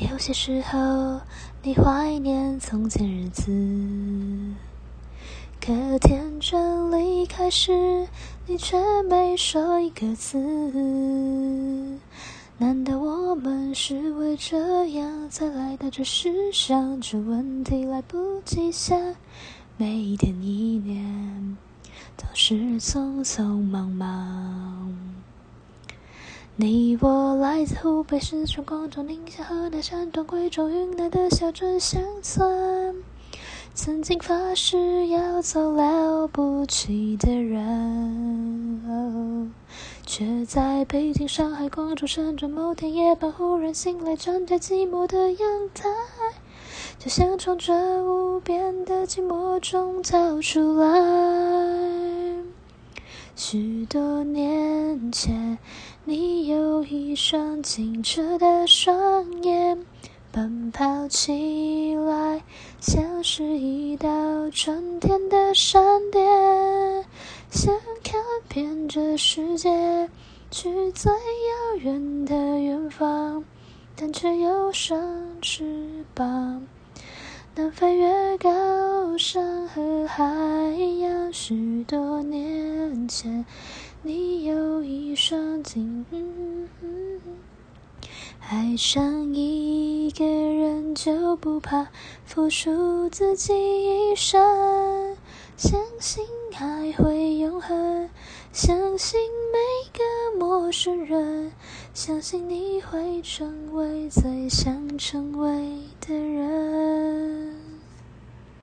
有些时候，你怀念从前日子，可天真离开时，你却没说一个字。难道我们是为这样才来到这世上？这问题来不及想，每一天一年都是匆匆忙忙。你我来自湖北四川广州宁夏河南山东贵州云南的小镇乡村，曾经发誓要做了不起的人，却在北京、上海、广州、深圳某天夜半忽然醒来，站在寂寞的阳台，就想从这无边的寂寞中逃出来。许多年前，你有一双清澈的双眼，奔跑起来像是一道春天的闪电，想看遍这世界，去最遥远的远方，但却有双翅膀。能飞越高山和海洋，许多年前，你有一双睛。爱上一个人就不怕付出自己一生，相信爱会永恒，相信每个陌生人，相信你会成为最想成为的人。